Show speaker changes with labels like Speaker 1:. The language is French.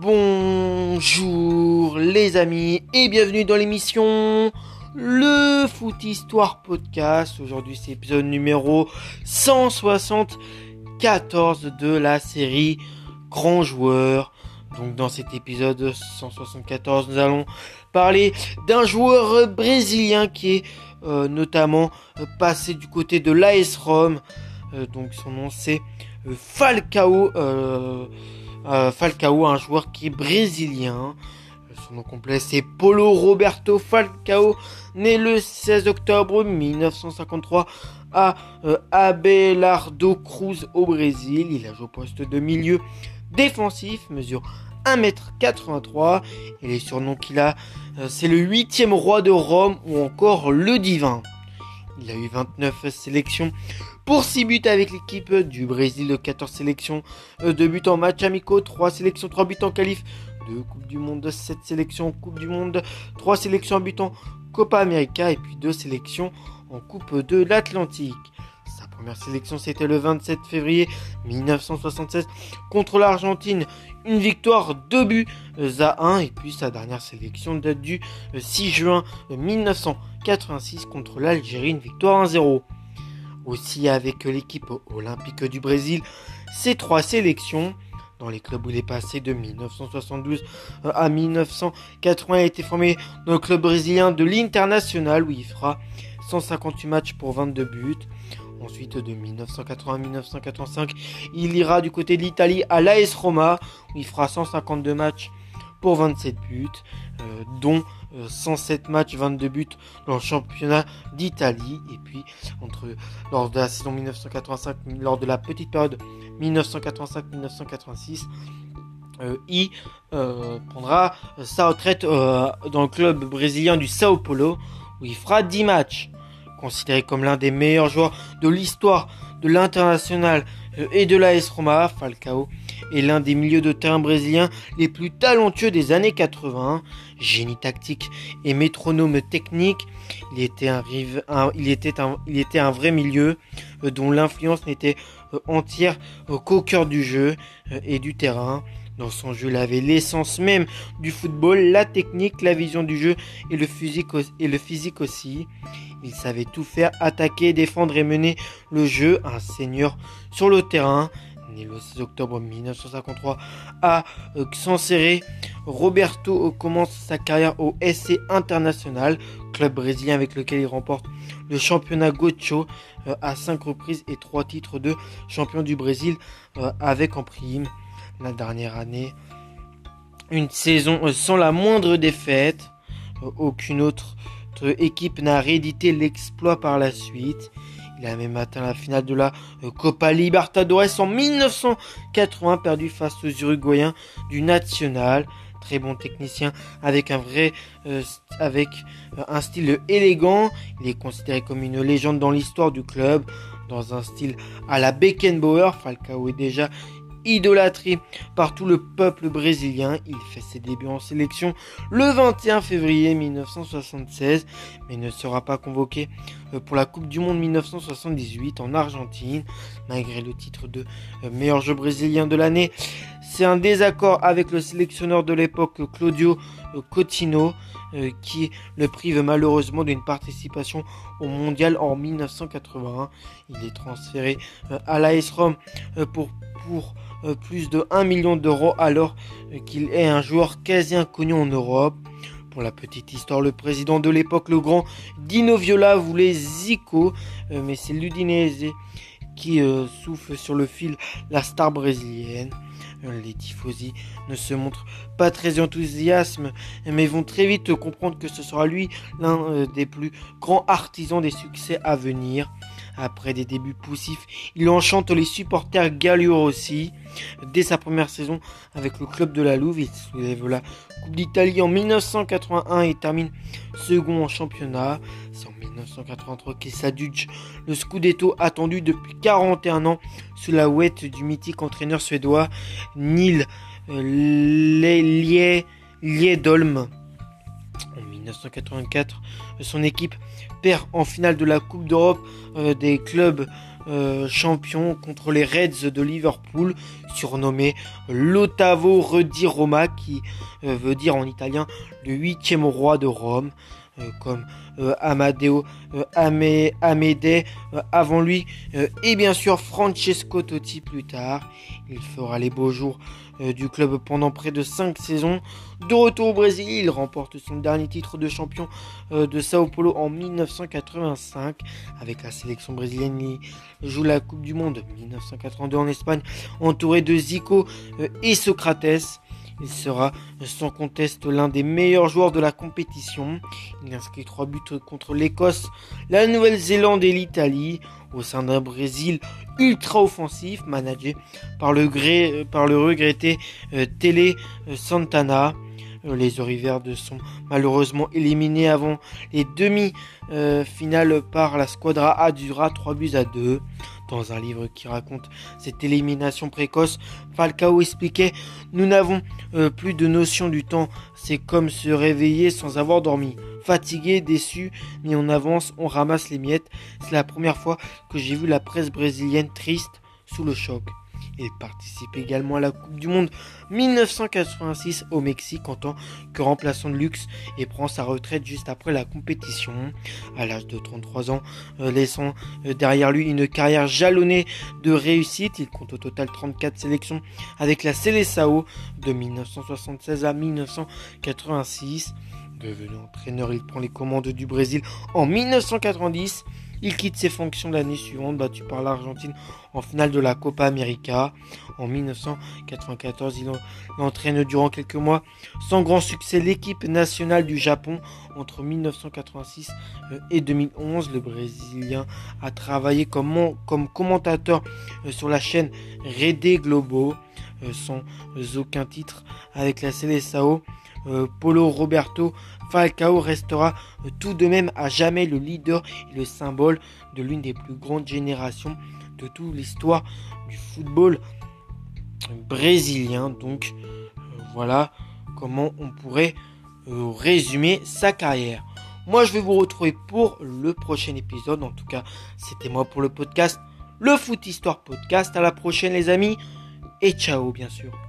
Speaker 1: Bonjour les amis et bienvenue dans l'émission Le Foot Histoire Podcast. Aujourd'hui c'est l'épisode numéro 174 de la série Grand Joueur. Donc dans cet épisode 174 nous allons parler d'un joueur brésilien qui est euh, notamment euh, passé du côté de l'AS Rome. Euh, donc son nom c'est Falcao. Falcao, un joueur qui est brésilien. Son nom complet c'est Paulo Roberto Falcao, né le 16 octobre 1953 à euh, Abelardo Cruz au Brésil. Il a joué au poste de milieu défensif, mesure 1m83. Et les surnoms qu'il a, euh, c'est le huitième roi de Rome ou encore le divin. Il a eu 29 sélections pour 6 buts avec l'équipe du Brésil, 14 sélections, 2 euh, buts en match amicaux, 3 sélections, 3 buts en qualif, 2 Coupes du Monde, 7 sélections Coupe du Monde, 3 sélections en but en Copa América et puis 2 sélections en Coupe de l'Atlantique. Première sélection c'était le 27 février 1976 contre l'Argentine, une victoire 2 buts à 1 et puis sa dernière sélection date du 6 juin 1986 contre l'Algérie, une victoire 1-0 aussi avec l'équipe olympique du Brésil ces trois sélections. Dans les clubs où il est passé de 1972 euh, à 1980, il a été formé dans le club brésilien de l'International où il fera 158 matchs pour 22 buts. Ensuite, de 1980 à 1985, il ira du côté de l'Italie à l'AS Roma où il fera 152 matchs pour 27 buts, euh, dont 107 euh, matchs, 22 buts dans le championnat d'Italie. Et puis, entre, lors de la saison 1985, lors de la petite période 1985-1986, euh, il prendra sa retraite dans le club brésilien du Sao Paulo, où il fera 10 matchs. Considéré comme l'un des meilleurs joueurs de l'histoire de l'international et de l'AS Roma, Falcao est l'un des milieux de terrain brésiliens les plus talentueux des années 80. Génie tactique et métronome technique, il était un, il était un, vrai milieu euh, dont l'influence n'était euh, entière euh, qu'au cœur du jeu et du terrain. Dans son jeu, il avait l'essence même du football, la technique, la vision du jeu et le physique, aussi. Il savait tout faire, attaquer, défendre et mener le jeu, un seigneur sur le terrain né le 6 octobre 1953 à Xancerre, Roberto commence sa carrière au SC International, club brésilien avec lequel il remporte le championnat Gocho euh, à 5 reprises et 3 titres de champion du Brésil euh, avec en prime la dernière année. Une saison euh, sans la moindre défaite. Aucune autre équipe n'a réédité l'exploit par la suite. Il a même atteint la finale de la euh, Copa Libertadores en 1980, perdu face aux Uruguayens du National. Très bon technicien avec un vrai, euh, avec euh, un style élégant. Il est considéré comme une légende dans l'histoire du club. Dans un style à la Beckenbauer, Falcao est déjà idolâtré par tout le peuple brésilien. Il fait ses débuts en sélection le 21 février 1976, mais ne sera pas convoqué euh, pour la Coupe du Monde 1978 en Argentine, malgré le titre de euh, meilleur jeu brésilien de l'année. C'est un désaccord avec le sélectionneur de l'époque Claudio euh, Coutinho qui le prive malheureusement d'une participation au mondial en 1981. Il est transféré à l'AS Rome pour, pour euh, plus de 1 million d'euros alors qu'il est un joueur quasi inconnu en Europe. Pour la petite histoire, le président de l'époque, le grand Dino Viola, voulait Zico, euh, mais c'est l'Udinese qui euh, souffle sur le fil la star brésilienne. Les tifosi ne se montrent pas très enthousiastes, mais vont très vite comprendre que ce sera lui l'un des plus grands artisans des succès à venir. Après des débuts poussifs, il enchante les supporters gallois aussi. Dès sa première saison avec le club de la Louve, il soulève la Coupe d'Italie en 1981 et termine second en championnat. C'est en 1983 qu'il s'adjuge le Scudetto attendu depuis 41 ans sous la ouette du mythique entraîneur suédois Neil euh, Liedholm. En 1984, son équipe perd en finale de la Coupe d'Europe euh, des clubs champion contre les Reds de Liverpool, surnommé l'Ottavo Redi Roma, qui veut dire en italien le huitième roi de Rome. Euh, comme euh, Amadeo euh, Amédée avant lui et bien sûr Francesco Totti plus tard. Il fera les beaux jours du club pendant près de 5 saisons. De retour au Brésil, il remporte son dernier titre de champion de Sao Paulo en 1985 avec la sélection brésilienne. Il joue la Coupe du Monde 1982 en Espagne entouré de Zico et Socrates. Il sera sans conteste l'un des meilleurs joueurs de la compétition. Il inscrit trois buts contre l'Écosse, la Nouvelle-Zélande et l'Italie au sein d'un Brésil ultra offensif managé par le, regretté euh, Télé euh, Santana. Euh, les Oriverdes sont malheureusement éliminés avant les demi-finales par la Squadra Adura 3 buts à 2. Dans un livre qui raconte cette élimination précoce, Falcao expliquait Nous n'avons euh, plus de notion du temps, c'est comme se réveiller sans avoir dormi. Fatigué, déçu, mais on avance, on ramasse les miettes. C'est la première fois que j'ai vu la presse brésilienne triste sous le choc. Il participe également à la Coupe du Monde 1986 au Mexique en tant que remplaçant de luxe et prend sa retraite juste après la compétition. À l'âge de 33 ans, euh, laissant euh, derrière lui une carrière jalonnée de réussite, il compte au total 34 sélections avec la Seleção de 1976 à 1986. Devenu entraîneur, il prend les commandes du Brésil en 1990 il quitte ses fonctions l'année suivante, battu par l'Argentine en finale de la Copa América. En 1994, il entraîne durant quelques mois sans grand succès l'équipe nationale du Japon. Entre 1986 euh, et 2011, le Brésilien a travaillé comme, comme commentateur euh, sur la chaîne Rede Globo euh, sans aucun titre avec la Seleção. Polo Roberto Falcao restera tout de même à jamais le leader et le symbole de l'une des plus grandes générations de toute l'histoire du football brésilien. Donc euh, voilà comment on pourrait euh, résumer sa carrière. Moi je vais vous retrouver pour le prochain épisode. En tout cas, c'était moi pour le podcast. Le Foot Histoire Podcast. À la prochaine les amis. Et ciao bien sûr.